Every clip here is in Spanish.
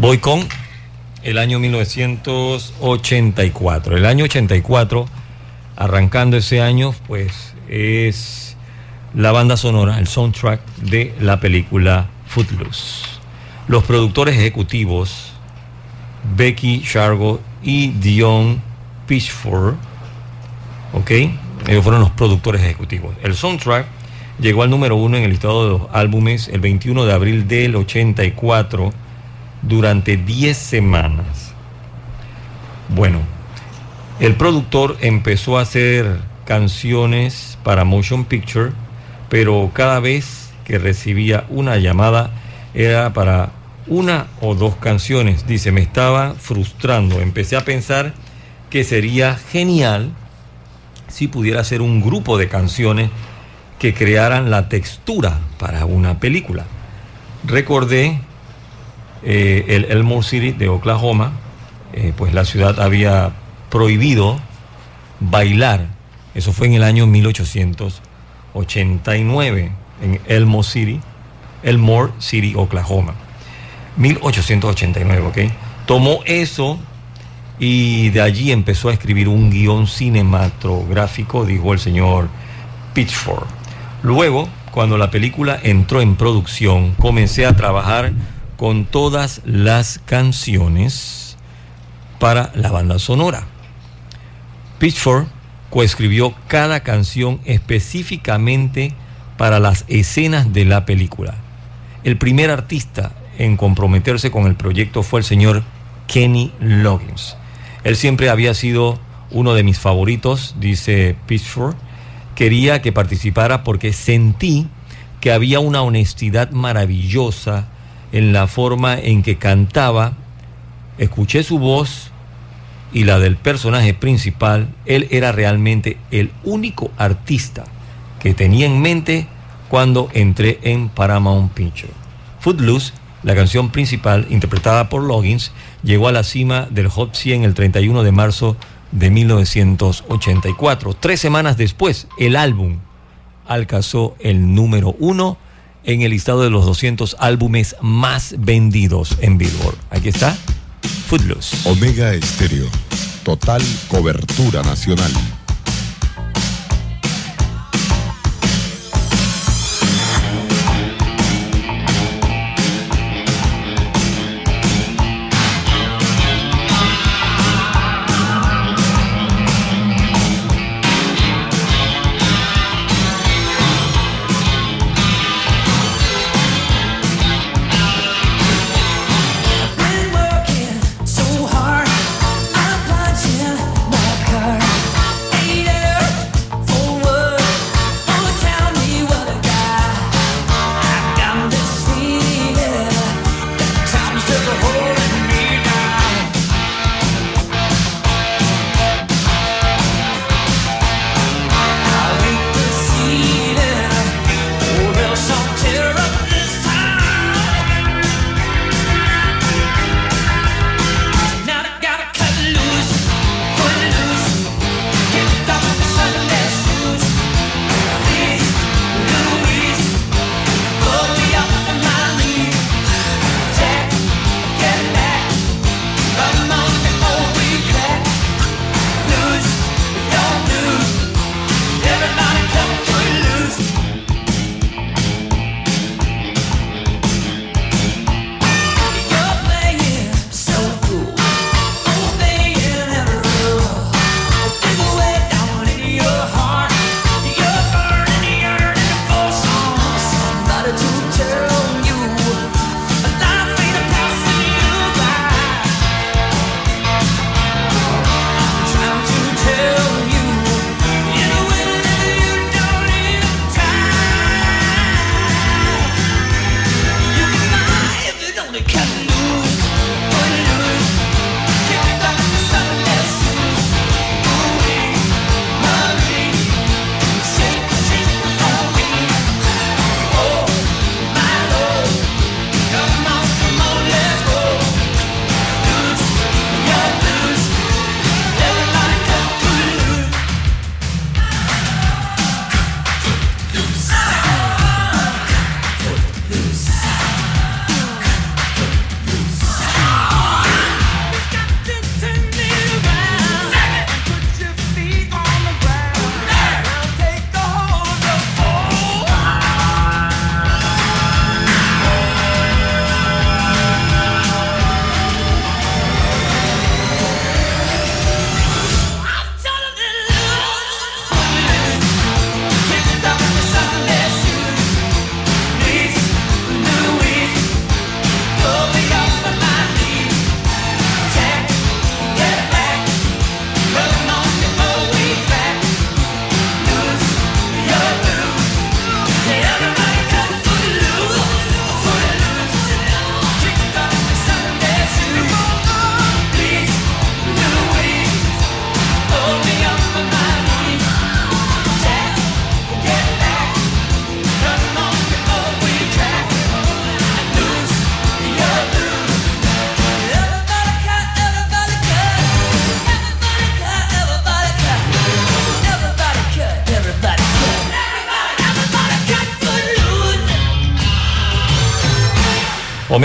Voy con el año 1984. El año 84, arrancando ese año, pues es la banda sonora, el soundtrack de la película Footloose. Los productores ejecutivos, Becky Shargo y Dion Pitchford, ¿ok? Ellos fueron los productores ejecutivos. El soundtrack llegó al número uno en el listado de los álbumes el 21 de abril del 84 durante 10 semanas. Bueno, el productor empezó a hacer canciones para Motion Picture, pero cada vez que recibía una llamada era para una o dos canciones. Dice, me estaba frustrando. Empecé a pensar que sería genial si pudiera hacer un grupo de canciones que crearan la textura para una película. Recordé eh, el Elmore City de Oklahoma, eh, pues la ciudad había prohibido bailar. Eso fue en el año 1889 en Elmore City, Elmore City, Oklahoma. 1889, ¿ok? Tomó eso y de allí empezó a escribir un guion cinematográfico, dijo el señor Pitchford. Luego, cuando la película entró en producción, comencé a trabajar con todas las canciones para la banda sonora. Pitchford coescribió cada canción específicamente para las escenas de la película. El primer artista en comprometerse con el proyecto fue el señor Kenny Loggins. Él siempre había sido uno de mis favoritos, dice Pitchford. Quería que participara porque sentí que había una honestidad maravillosa en la forma en que cantaba, escuché su voz y la del personaje principal, él era realmente el único artista que tenía en mente cuando entré en Paramount Picture. Footloose, la canción principal interpretada por Loggins, llegó a la cima del Hot 100 el 31 de marzo de 1984. Tres semanas después, el álbum alcanzó el número uno en el listado de los 200 álbumes más vendidos en Billboard. Aquí está, Footloose. Omega Estéreo, total cobertura nacional.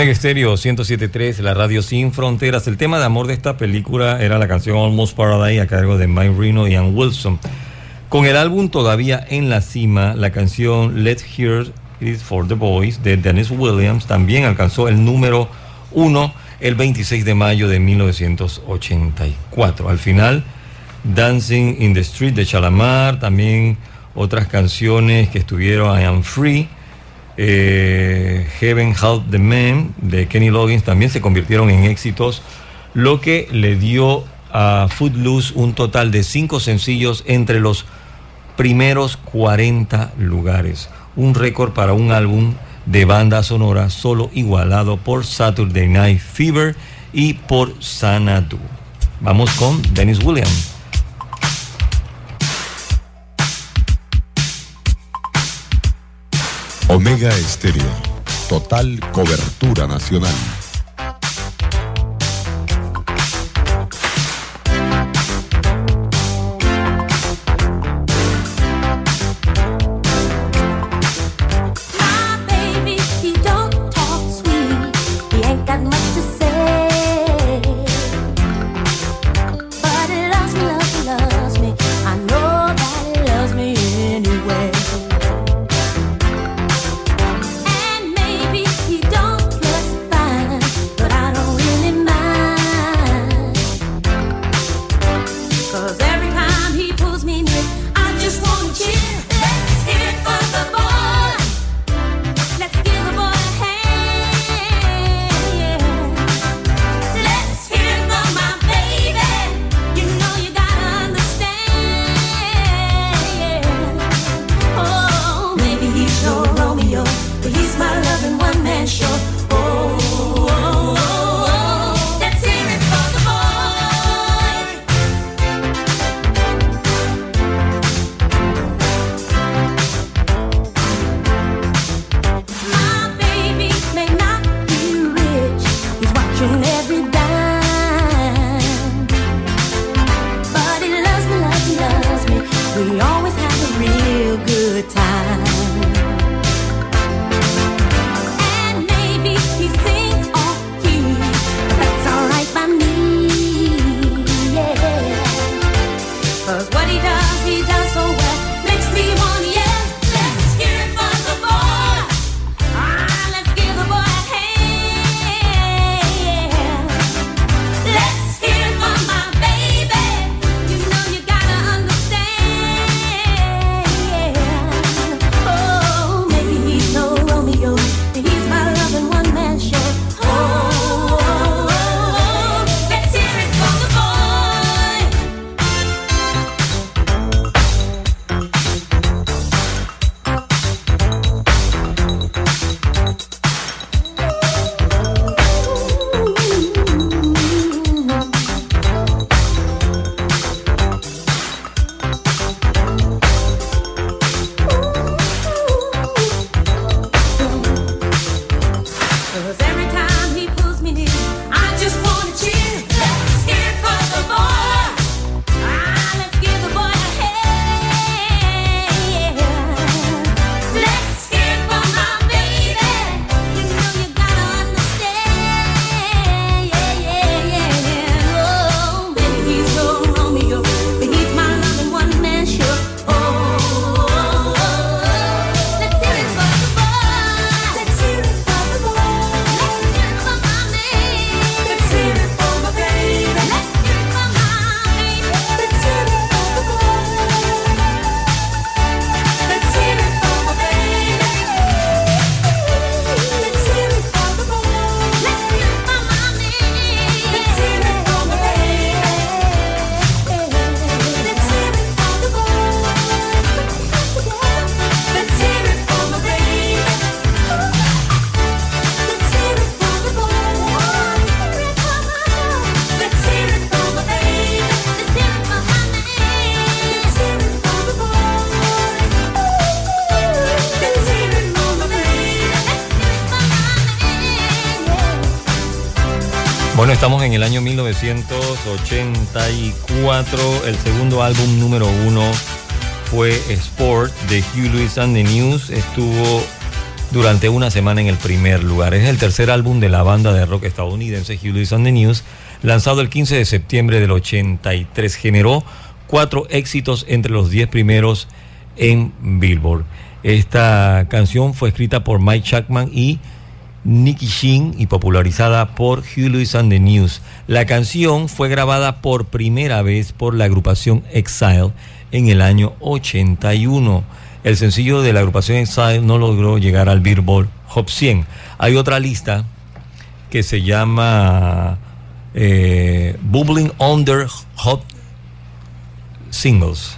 Omega Stereo 107.3, la radio sin fronteras. El tema de amor de esta película era la canción Almost Paradise a cargo de Mike Reno y Ann Wilson. Con el álbum todavía en la cima, la canción Let's Hear It for the Boys de Dennis Williams también alcanzó el número uno el 26 de mayo de 1984. Al final, Dancing in the Street de Chalamar, también otras canciones que estuvieron I Am Free eh, Heaven Help the Man de Kenny Loggins también se convirtieron en éxitos, lo que le dio a Footloose un total de cinco sencillos entre los primeros 40 lugares. Un récord para un álbum de banda sonora solo igualado por Saturday Night Fever y por Sanadu. Vamos con Dennis Williams. Omega Estéreo. Total cobertura nacional. Estamos en el año 1984. El segundo álbum número uno fue Sport de Hugh Lewis and the News. Estuvo durante una semana en el primer lugar. Es el tercer álbum de la banda de rock estadounidense Hugh Lewis and the News, lanzado el 15 de septiembre del 83. Generó cuatro éxitos entre los diez primeros en Billboard. Esta canción fue escrita por Mike Chapman y Nicky Sheen y popularizada por Hugh Lewis and the News. La canción fue grabada por primera vez por la agrupación Exile en el año 81. El sencillo de la agrupación Exile no logró llegar al Billboard Hot 100. Hay otra lista que se llama eh, Bubbling Under Hot Singles.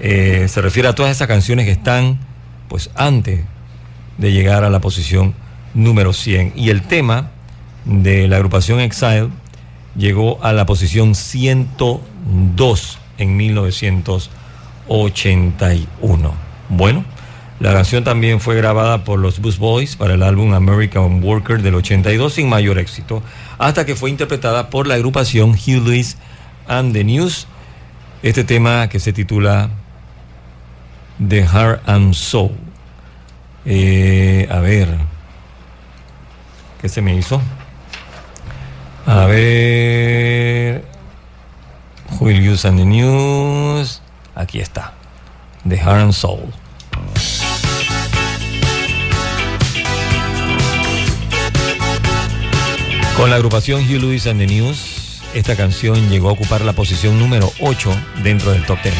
Eh, se refiere a todas esas canciones que están pues antes de llegar a la posición número 100. Y el tema de la agrupación Exile llegó a la posición 102 en 1981. Bueno, la canción también fue grabada por los Bus Boys para el álbum American Worker del 82 sin mayor éxito, hasta que fue interpretada por la agrupación Hugh Lewis and the News. Este tema que se titula The Heart and Soul. Eh, a ver, ¿qué se me hizo? A ver, Will and the News. Aquí está, The Heart Soul. Con la agrupación Hugh Lewis and the News, esta canción llegó a ocupar la posición número 8 dentro del top 10.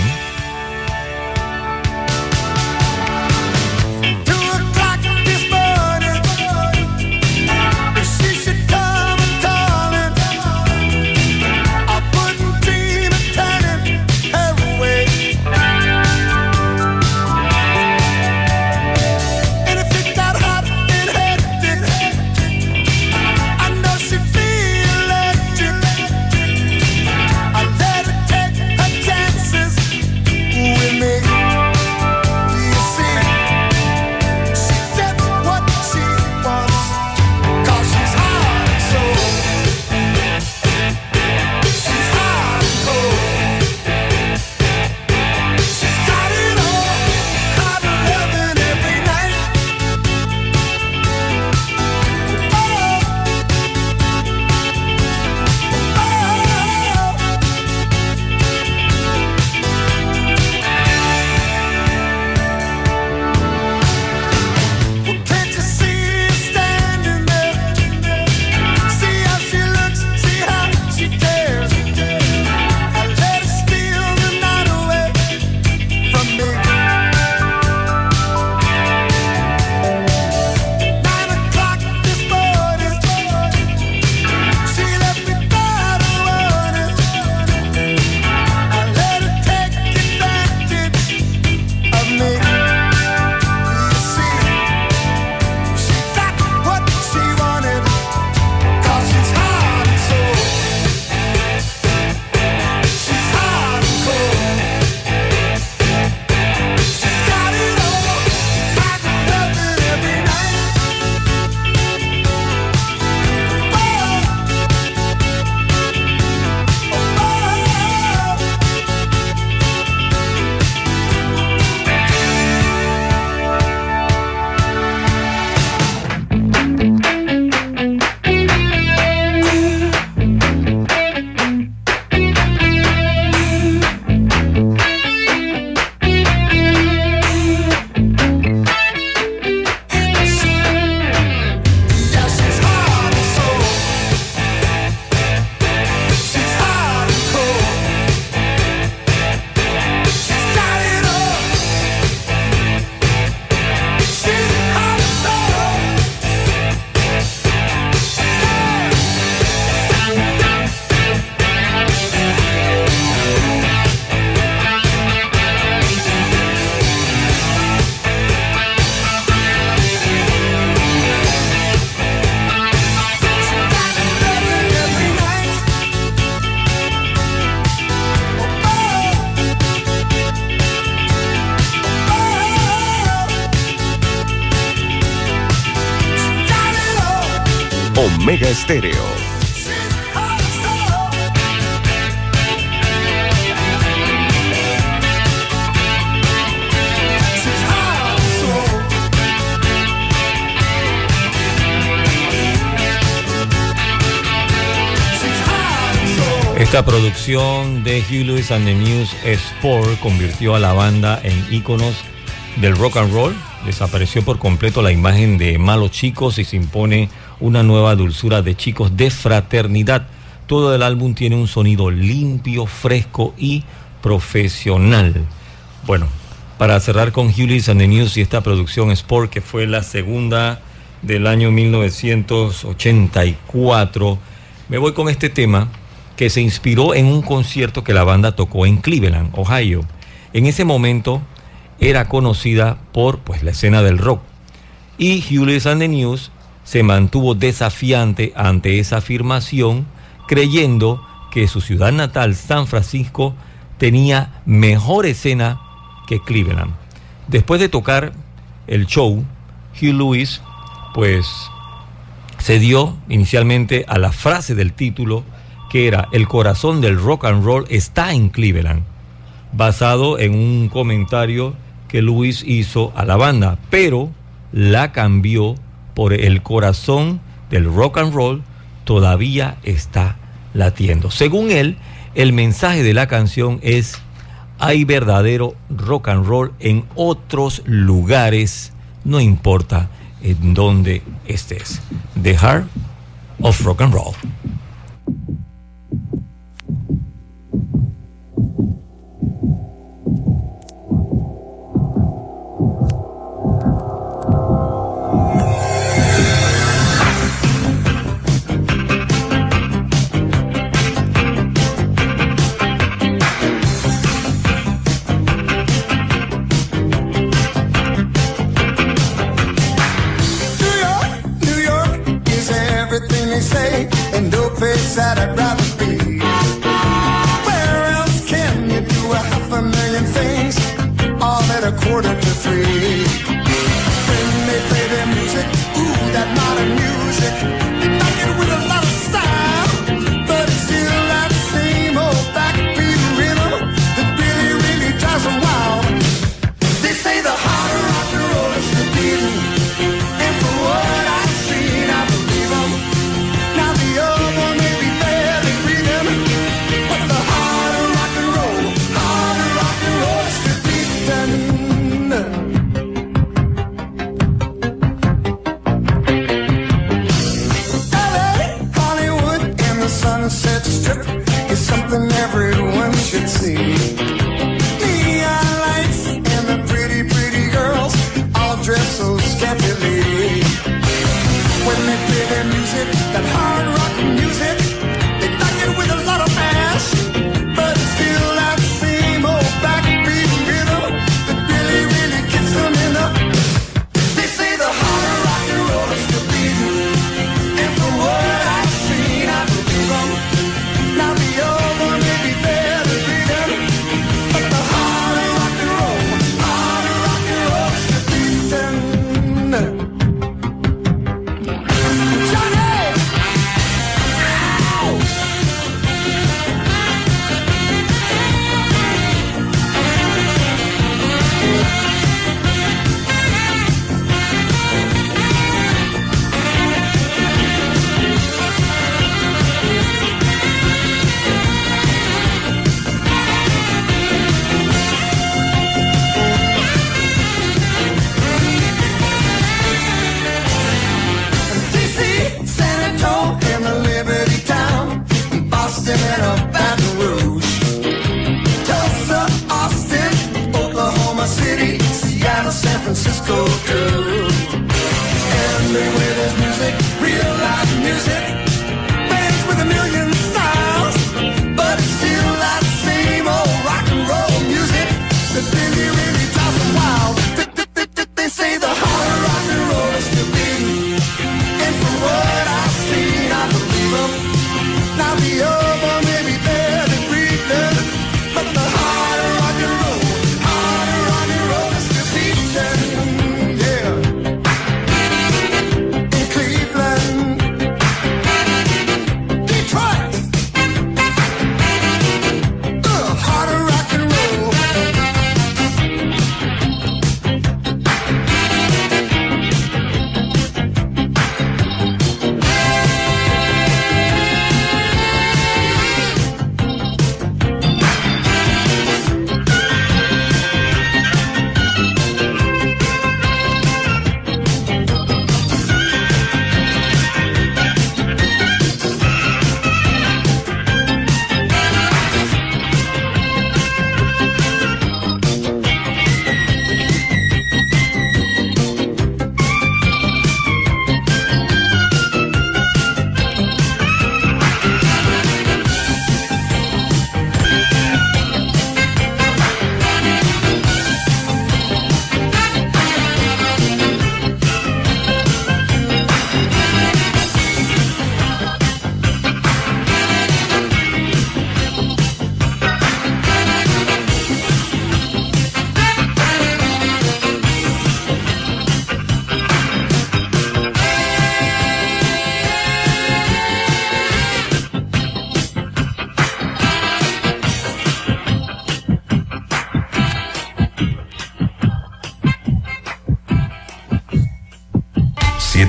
Estéreo. Esta producción de Hugh Lewis and the News Sport convirtió a la banda en íconos del rock and roll. Desapareció por completo la imagen de malos chicos y se impone una nueva dulzura de chicos de fraternidad. Todo el álbum tiene un sonido limpio, fresco y profesional. Bueno, para cerrar con Lewis and the News y esta producción Sport, que fue la segunda del año 1984, me voy con este tema que se inspiró en un concierto que la banda tocó en Cleveland, Ohio. En ese momento era conocida por pues, la escena del rock. Y Hewlett and the News se mantuvo desafiante ante esa afirmación, creyendo que su ciudad natal, San Francisco, tenía mejor escena que Cleveland. Después de tocar el show, Hugh Lewis pues se dio inicialmente a la frase del título que era El corazón del rock and roll está en Cleveland, basado en un comentario que Luis hizo a la banda, pero la cambió por El corazón del rock and roll todavía está latiendo. Según él, el mensaje de la canción es hay verdadero rock and roll en otros lugares, no importa en dónde estés. The Heart of Rock and Roll.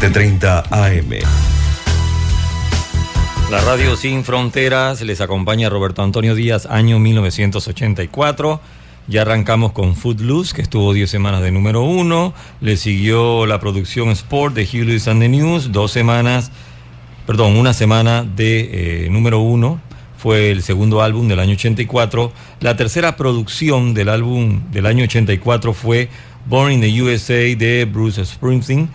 7:30 AM. La radio Sin Fronteras les acompaña Roberto Antonio Díaz, año 1984. Ya arrancamos con Footloose, que estuvo 10 semanas de número uno. Le siguió la producción Sport de Hughes and the News, dos semanas, perdón, una semana de eh, número uno. Fue el segundo álbum del año 84. La tercera producción del álbum del año 84 fue Born in the USA de Bruce Springsteen.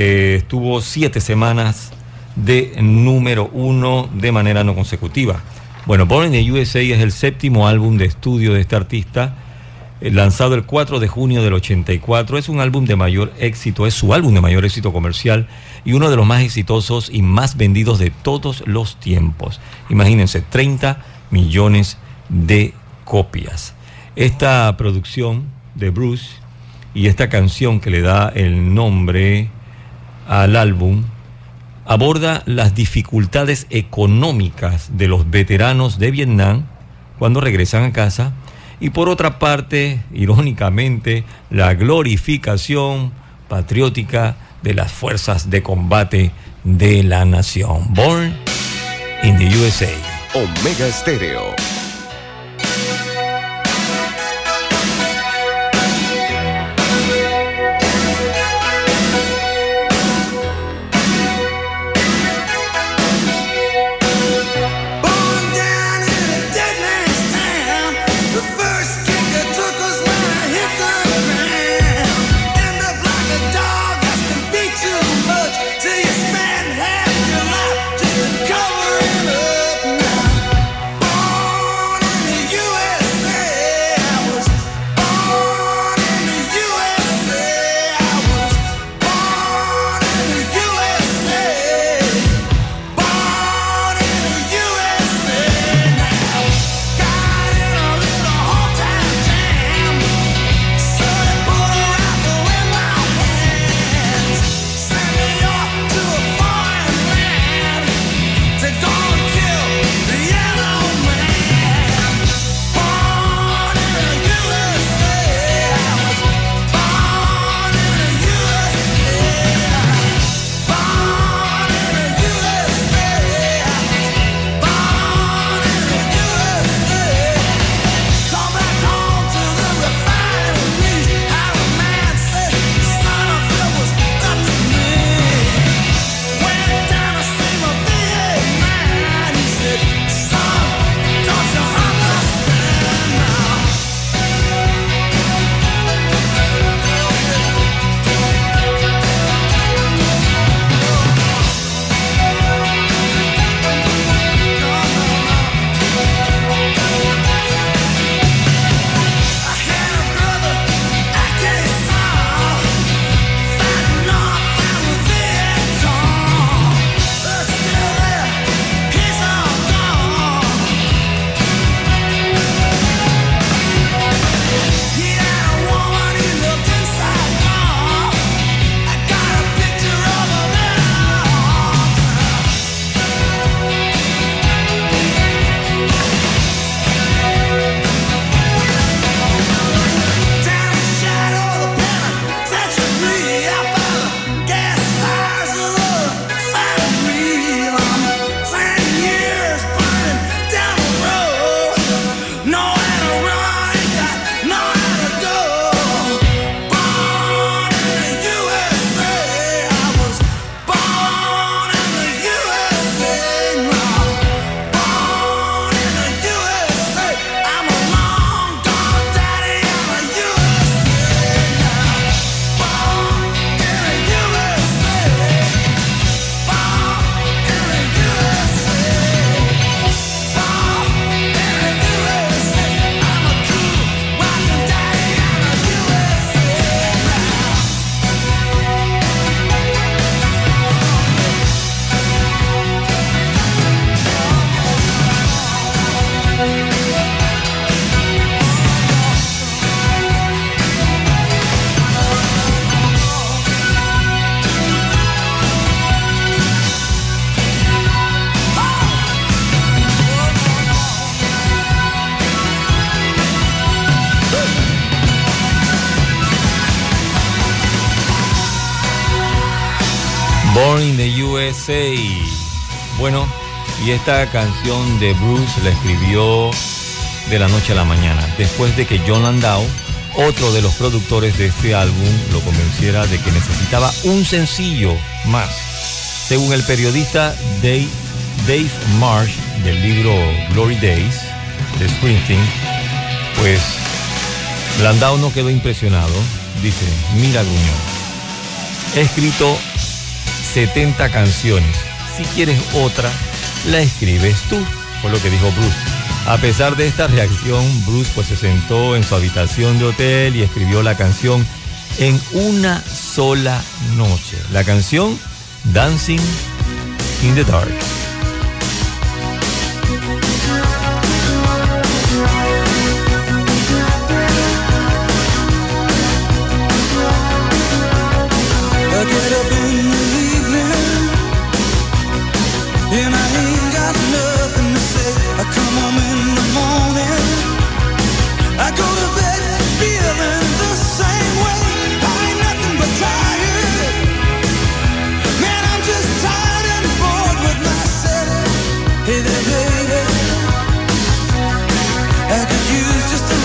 Eh, estuvo siete semanas de número uno de manera no consecutiva. Bueno, Born in the USA es el séptimo álbum de estudio de este artista eh, lanzado el 4 de junio del 84. Es un álbum de mayor éxito, es su álbum de mayor éxito comercial y uno de los más exitosos y más vendidos de todos los tiempos. Imagínense, 30 millones de copias. Esta producción de Bruce y esta canción que le da el nombre al álbum aborda las dificultades económicas de los veteranos de Vietnam cuando regresan a casa y por otra parte, irónicamente, la glorificación patriótica de las fuerzas de combate de la nación. Born in the USA. Omega Estéreo. Y esta canción de Bruce la escribió de la noche a la mañana, después de que John Landau, otro de los productores de este álbum, lo convenciera de que necesitaba un sencillo más. Según el periodista Dave, Marsh del libro Glory Days de Springsteen, pues Landau no quedó impresionado. Dice, mira Gruñón, he escrito 70 canciones. Si quieres otra, la escribes tú, fue lo que dijo Bruce. A pesar de esta reacción, Bruce pues se sentó en su habitación de hotel y escribió la canción en una sola noche. La canción Dancing in the Dark. En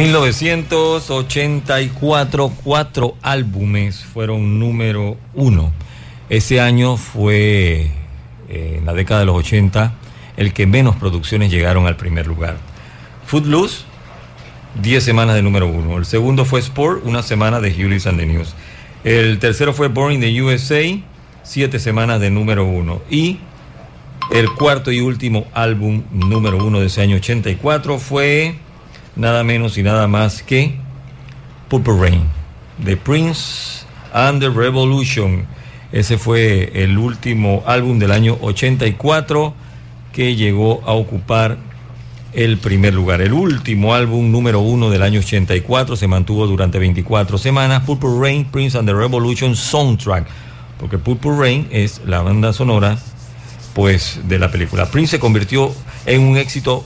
1984, cuatro álbumes fueron número uno. Ese año fue, eh, en la década de los 80, el que menos producciones llegaron al primer lugar. Footloose, 10 semanas de número uno. El segundo fue Sport, una semana de Hewlett and the News. El tercero fue Born in the USA, siete semanas de número uno. Y el cuarto y último álbum número uno de ese año 84 fue nada menos y nada más que Purple Rain, The Prince and the Revolution. Ese fue el último álbum del año 84 que llegó a ocupar el primer lugar. El último álbum número uno del año 84 se mantuvo durante 24 semanas. Purple Rain, Prince and the Revolution Soundtrack. Porque Purple Rain es la banda sonora pues de la película. Prince se convirtió en un éxito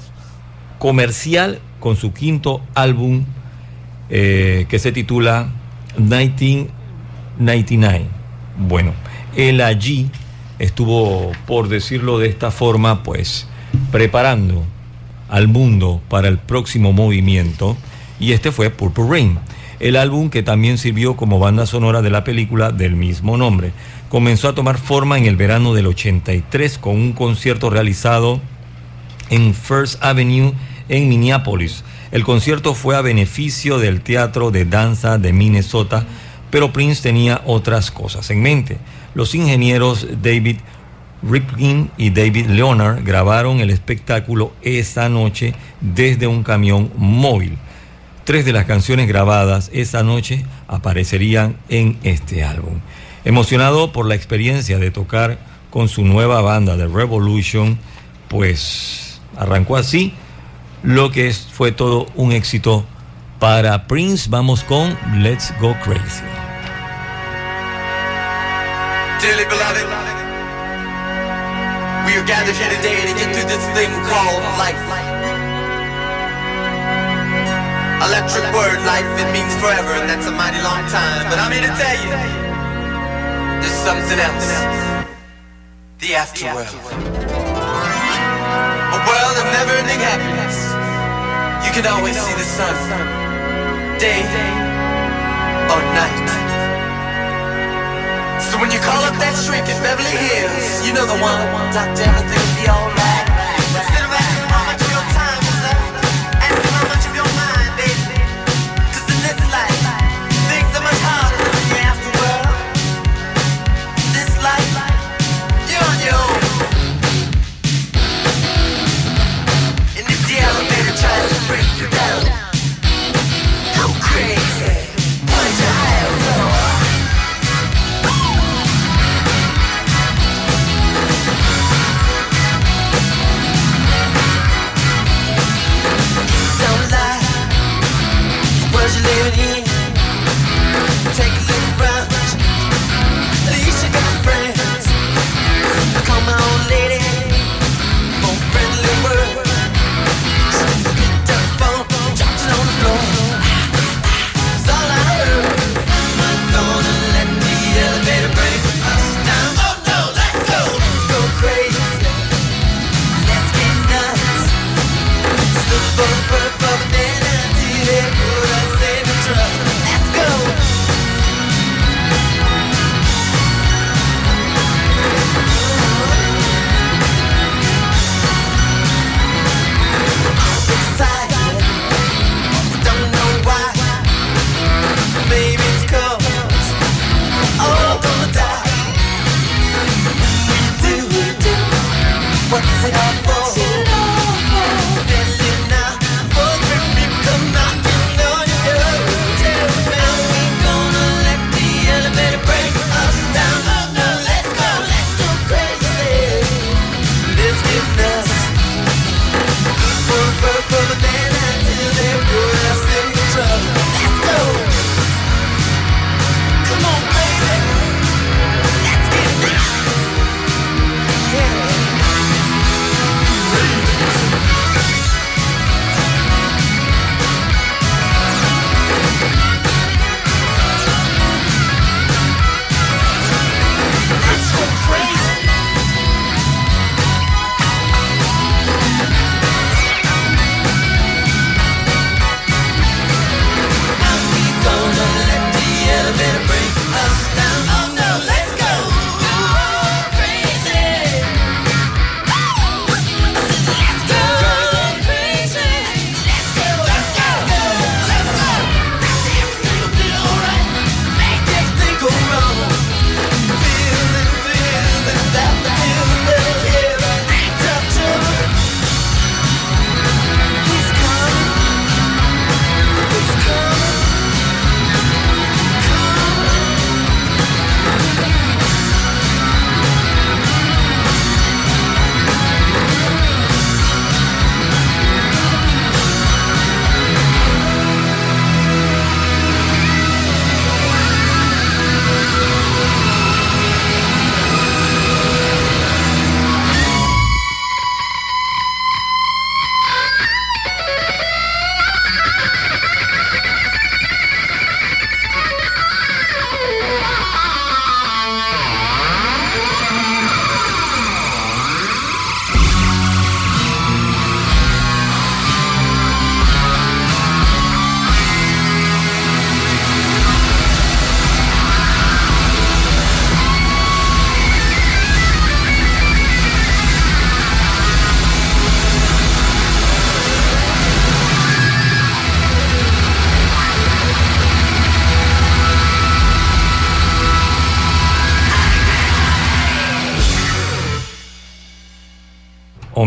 comercial con su quinto álbum eh, que se titula 1999. Bueno, él allí estuvo, por decirlo de esta forma, pues preparando al mundo para el próximo movimiento y este fue Purple Rain, el álbum que también sirvió como banda sonora de la película del mismo nombre. Comenzó a tomar forma en el verano del 83 con un concierto realizado en First Avenue en Minneapolis. El concierto fue a beneficio del Teatro de Danza de Minnesota, pero Prince tenía otras cosas en mente. Los ingenieros David Ripkin y David Leonard grabaron el espectáculo esa noche desde un camión móvil. Tres de las canciones grabadas esa noche aparecerían en este álbum. Emocionado por la experiencia de tocar con su nueva banda de Revolution, pues arrancó así lo que fue todo un éxito para Prince. Vamos con Let's Go Crazy. We are gathered here today to get through this thing called life. Electric word, life, it means forever, and that's a mighty long time. But I'm here to tell you, there's something else. The afterworld. A world of never-ending happiness. Can always see the sun, day or night. So when you call up that shrink in Beverly Hills, you know the one. Doctor, everything will be alright.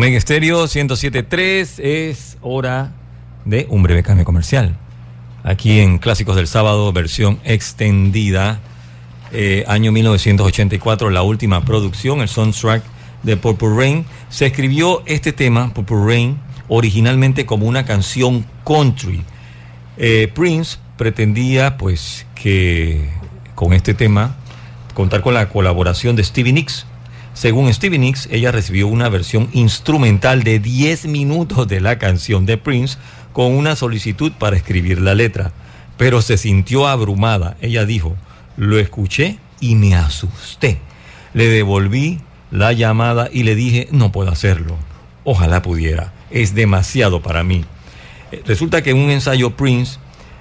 Omega Estéreo 107.3 es hora de un breve cambio comercial. Aquí en Clásicos del Sábado, versión extendida, eh, año 1984, la última producción, el soundtrack de Purple Rain. Se escribió este tema, Purple Rain, originalmente como una canción country. Eh, Prince pretendía, pues, que con este tema contar con la colaboración de Stevie Nicks. Según Stevie Nicks, ella recibió una versión instrumental de 10 minutos de la canción de Prince con una solicitud para escribir la letra, pero se sintió abrumada. Ella dijo, lo escuché y me asusté. Le devolví la llamada y le dije, no puedo hacerlo. Ojalá pudiera. Es demasiado para mí. Eh, Resulta que en un ensayo Prince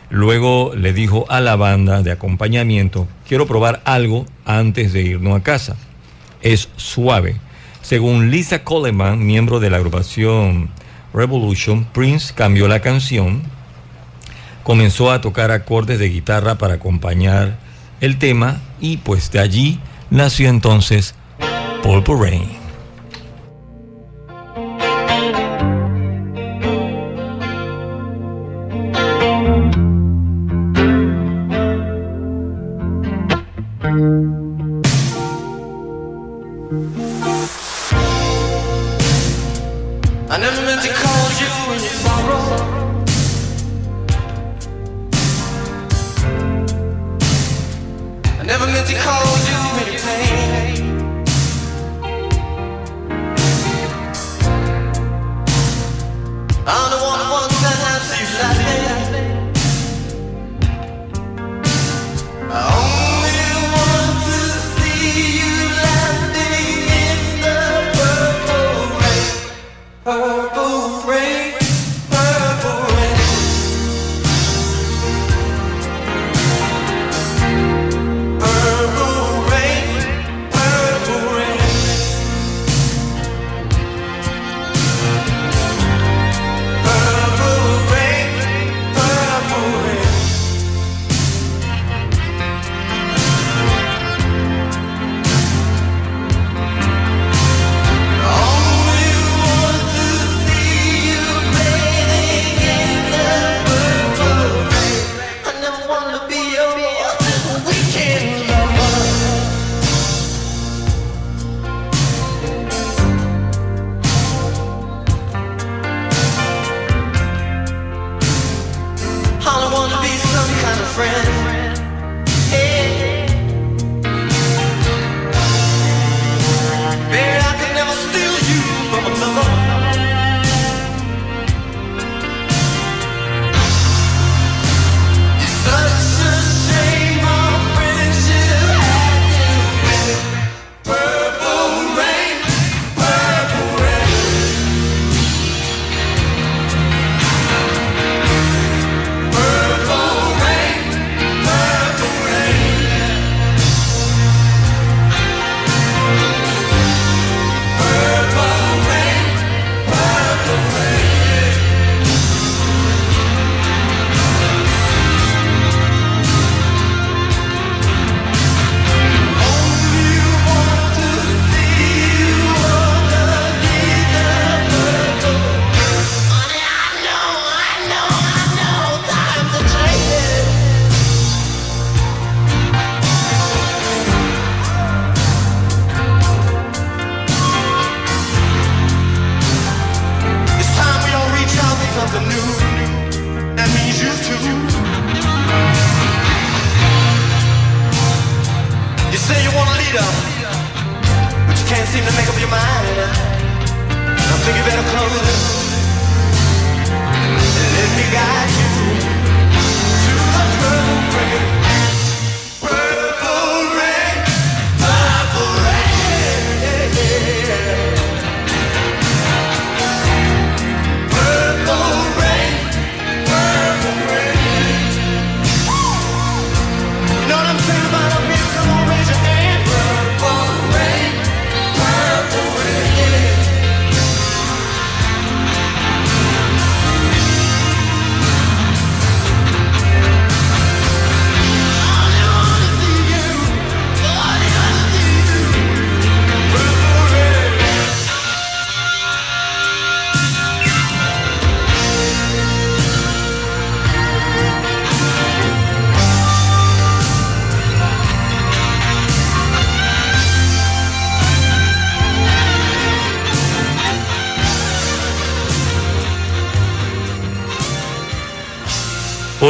luego le dijo a la banda de acompañamiento, quiero probar algo antes de irnos a casa. Es suave. Según Lisa Coleman, miembro de la agrupación Revolution, Prince cambió la canción, comenzó a tocar acordes de guitarra para acompañar el tema y pues de allí nació entonces Purple Rain.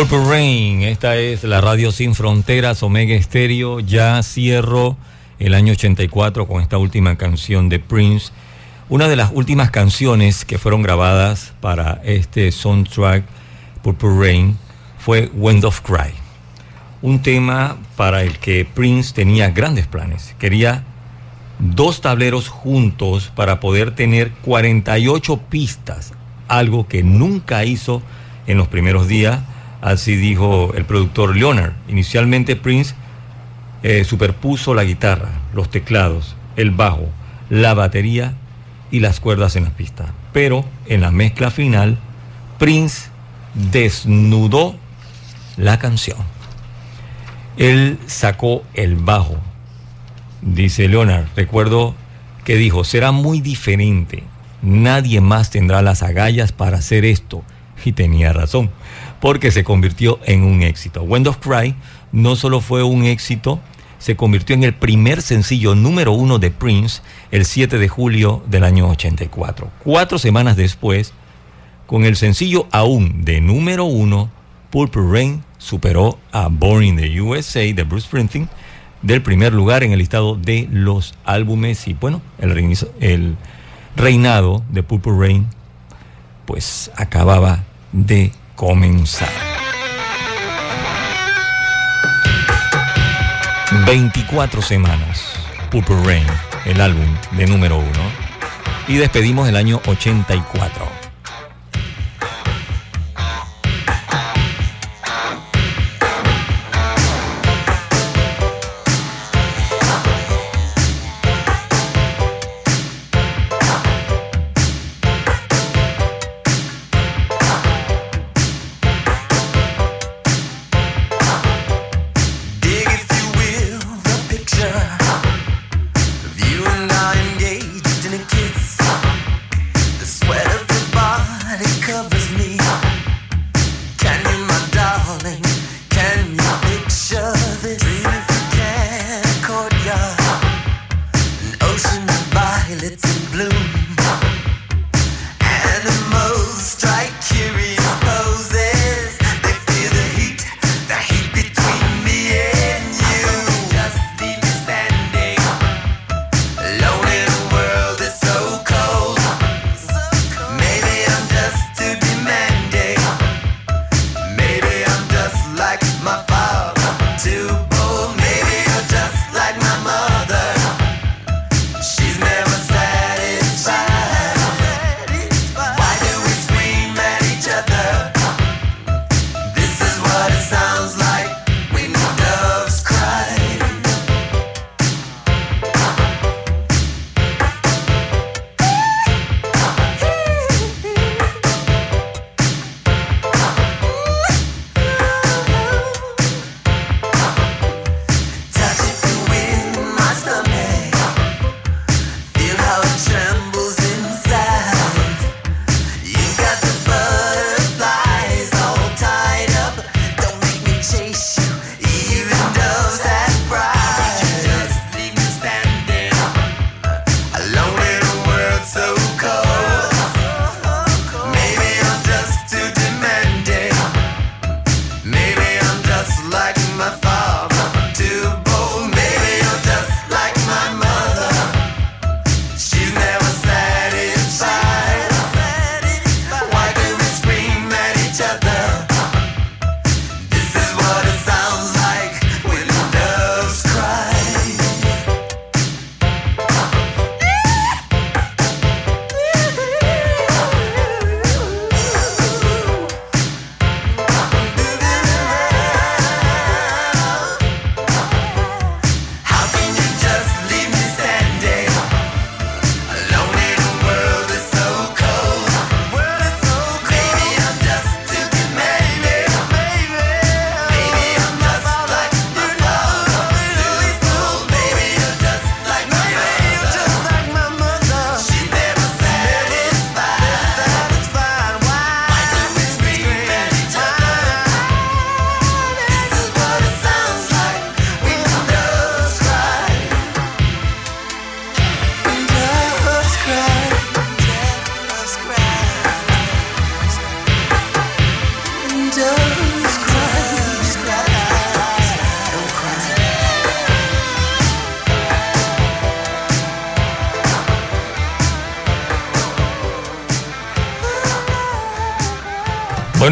Purple Rain, esta es la radio sin fronteras, Omega Estéreo. Ya cierro el año 84 con esta última canción de Prince. Una de las últimas canciones que fueron grabadas para este soundtrack Purple Rain fue Wind of Cry. Un tema para el que Prince tenía grandes planes. Quería dos tableros juntos para poder tener 48 pistas, algo que nunca hizo en los primeros días Así dijo el productor Leonard. Inicialmente Prince eh, superpuso la guitarra, los teclados, el bajo, la batería y las cuerdas en la pista. Pero en la mezcla final, Prince desnudó la canción. Él sacó el bajo. Dice Leonard, recuerdo que dijo, será muy diferente. Nadie más tendrá las agallas para hacer esto. Y tenía razón porque se convirtió en un éxito. Wind of Cry no solo fue un éxito, se convirtió en el primer sencillo número uno de Prince el 7 de julio del año 84. Cuatro semanas después, con el sencillo aún de número uno, Purple Rain superó a Born in the USA de Bruce Springsteen del primer lugar en el listado de los álbumes y bueno, el, el reinado de Purple Rain pues acababa de comenzar. 24 semanas, Purple Rain, el álbum de número uno. Y despedimos el año 84.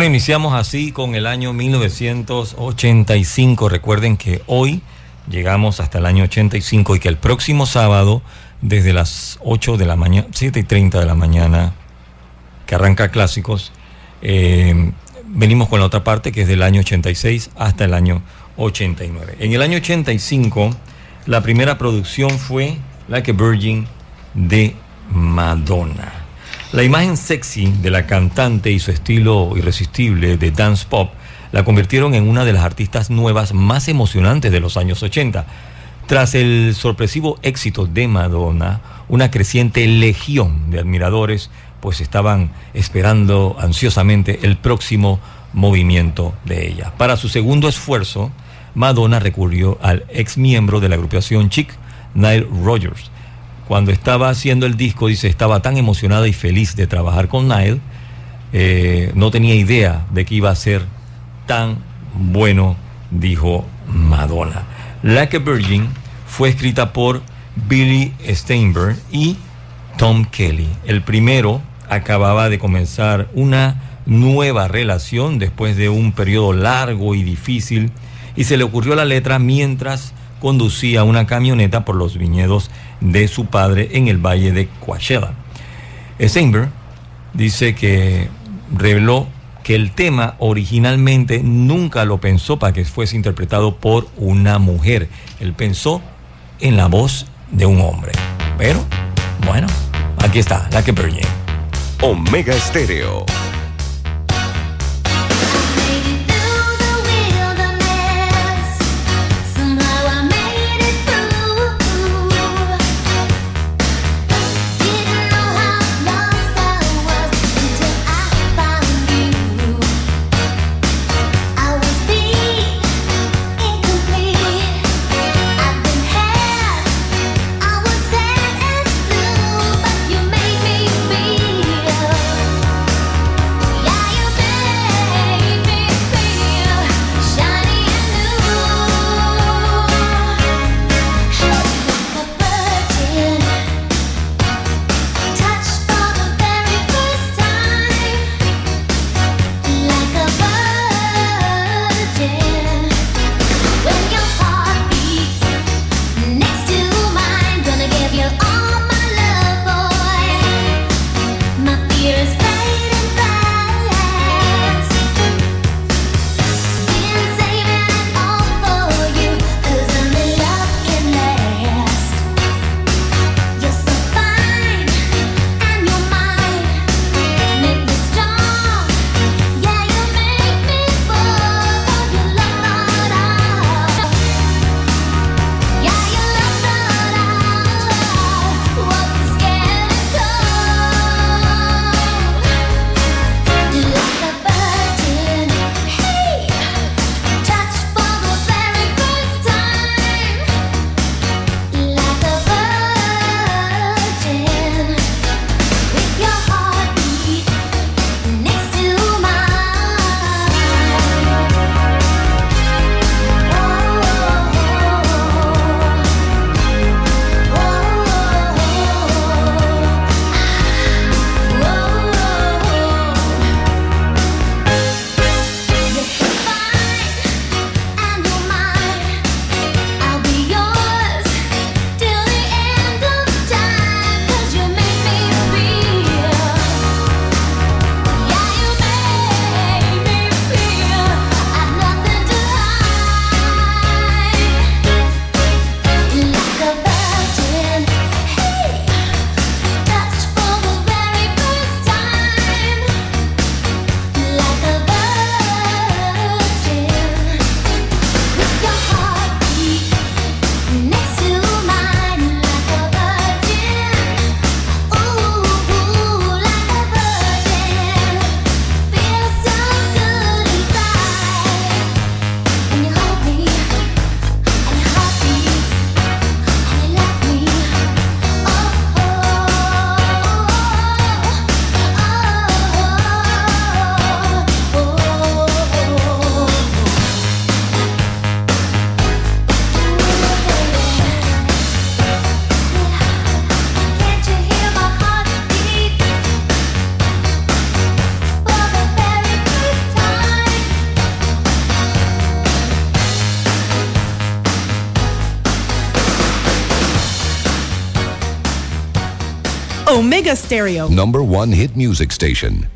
Iniciamos así con el año 1985. Recuerden que hoy llegamos hasta el año 85 y que el próximo sábado, desde las 8 de la mañana, 7 y 30 de la mañana, que arranca clásicos, eh, venimos con la otra parte que es del año 86 hasta el año 89. En el año 85, la primera producción fue Like a Virgin de Madonna. La imagen sexy de la cantante y su estilo irresistible de dance pop la convirtieron en una de las artistas nuevas más emocionantes de los años 80. Tras el sorpresivo éxito de Madonna, una creciente legión de admiradores pues estaban esperando ansiosamente el próximo movimiento de ella. Para su segundo esfuerzo, Madonna recurrió al ex miembro de la agrupación Chic, Nile Rogers. Cuando estaba haciendo el disco, dice, estaba tan emocionada y feliz de trabajar con Nile, eh, no tenía idea de que iba a ser tan bueno, dijo Madonna. Like a Virgin fue escrita por Billy Steinberg y Tom Kelly. El primero acababa de comenzar una nueva relación después de un periodo largo y difícil y se le ocurrió la letra mientras conducía una camioneta por los viñedos de su padre en el valle de Coachella. Steinberg dice que reveló que el tema originalmente nunca lo pensó para que fuese interpretado por una mujer. Él pensó en la voz de un hombre. Pero, bueno, aquí está, la que. Omega Estéreo. Stereo. Number one hit music station.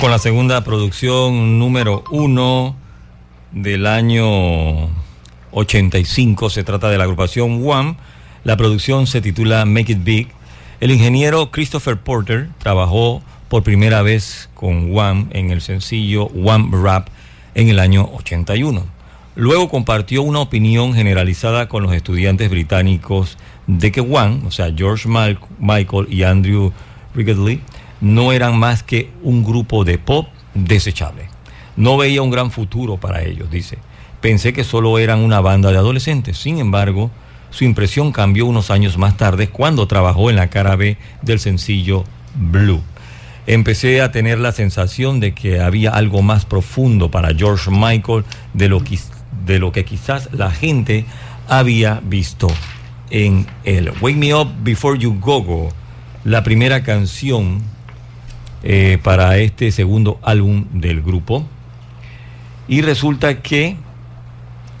Con la segunda producción número uno del año 85. Se trata de la agrupación One. La producción se titula Make It Big. El ingeniero Christopher Porter trabajó por primera vez con One en el sencillo One Rap en el año 81. Luego compartió una opinión generalizada con los estudiantes británicos de que One, o sea, George Michael y Andrew Wrigley, no eran más que un grupo de pop desechable. No veía un gran futuro para ellos, dice. Pensé que solo eran una banda de adolescentes. Sin embargo, su impresión cambió unos años más tarde cuando trabajó en la cara B del sencillo Blue. Empecé a tener la sensación de que había algo más profundo para George Michael de lo que, quizás la gente había visto en él. Wake Me Up Before You Go Go, la primera canción eh, para este segundo álbum del grupo. Y resulta que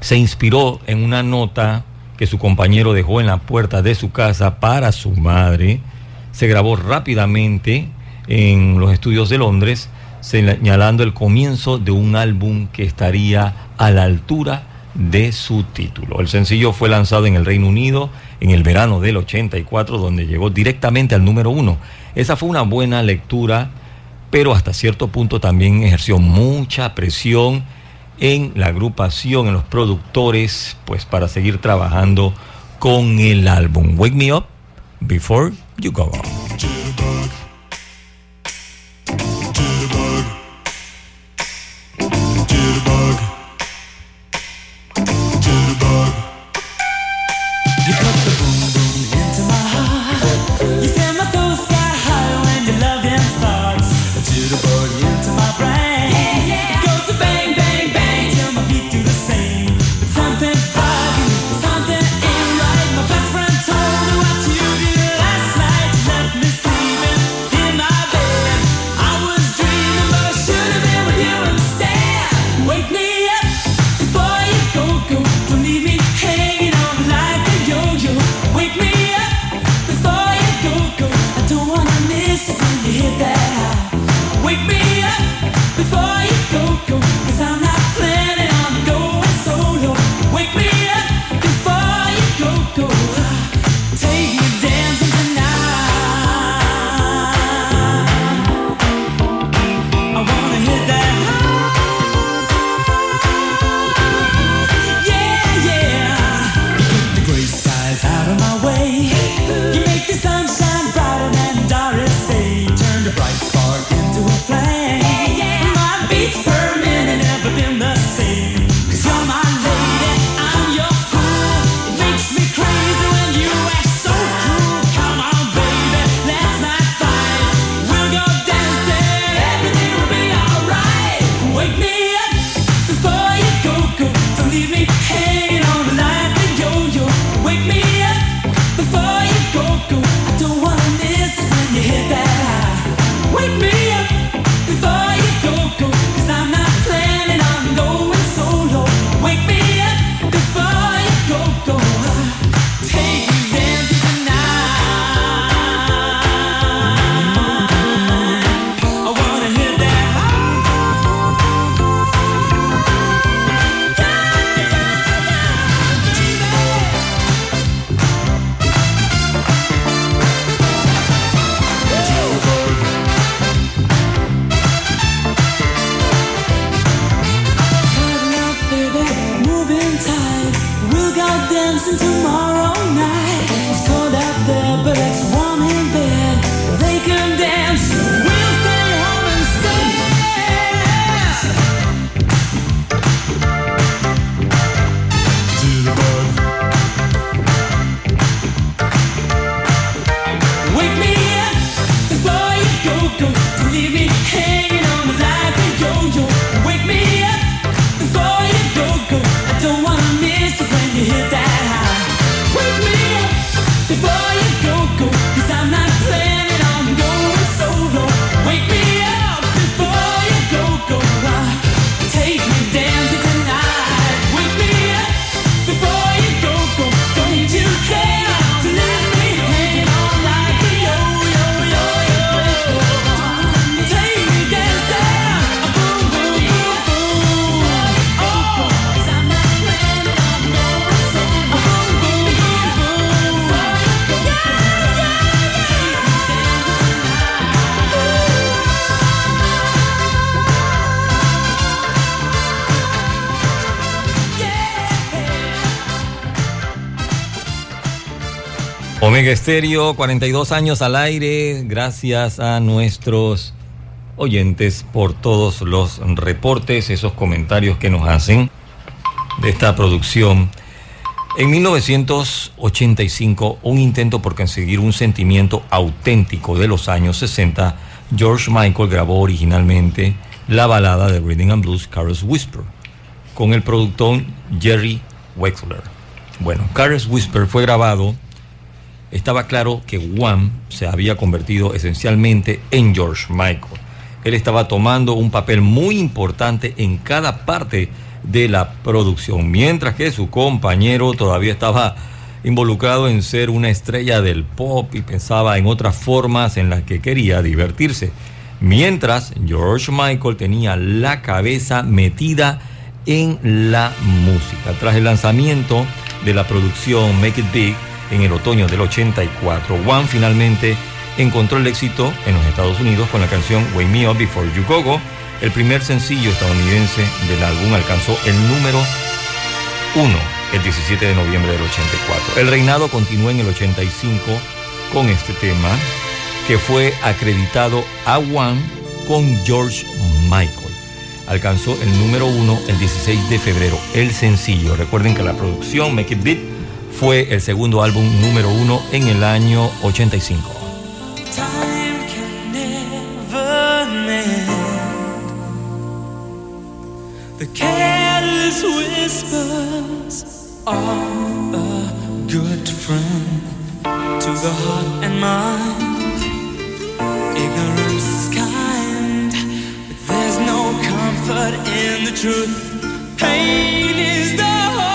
se inspiró en una nota que su compañero dejó en la puerta de su casa para su madre. Se grabó rápidamente en los estudios de Londres, señalando el comienzo de un álbum que estaría a la altura de su título. El sencillo fue lanzado en el Reino Unido en el verano del 84, donde llegó directamente al número uno esa fue una buena lectura, pero hasta cierto punto también ejerció mucha presión en la agrupación, en los productores, pues para seguir trabajando con el álbum Wake Me Up Before You Go On. Estéreo, 42 años al aire. Gracias a nuestros oyentes por todos los reportes, esos comentarios que nos hacen de esta producción. En 1985, un intento por conseguir un sentimiento auténtico de los años 60, George Michael grabó originalmente la balada de Reading and Blues, Carlos Whisper, con el productor Jerry Wexler. Bueno, Carlos Whisper fue grabado estaba claro que Juan se había convertido esencialmente en George Michael. Él estaba tomando un papel muy importante en cada parte de la producción, mientras que su compañero todavía estaba involucrado en ser una estrella del pop y pensaba en otras formas en las que quería divertirse. Mientras George Michael tenía la cabeza metida en la música. Tras el lanzamiento de la producción Make It Big, en el otoño del 84, One finalmente encontró el éxito en los Estados Unidos con la canción Wake Me Up Before You Go Go. El primer sencillo estadounidense del álbum alcanzó el número 1 el 17 de noviembre del 84. El reinado continuó en el 85 con este tema que fue acreditado a One con George Michael. Alcanzó el número 1 el 16 de febrero, el sencillo. Recuerden que la producción Make It Beat fue el segundo álbum número 1 en el año 85. Time can never mend the careless whispers of a good friend to the heart and mind. Ignorance is kind, but there's no comfort in the truth. Pain is the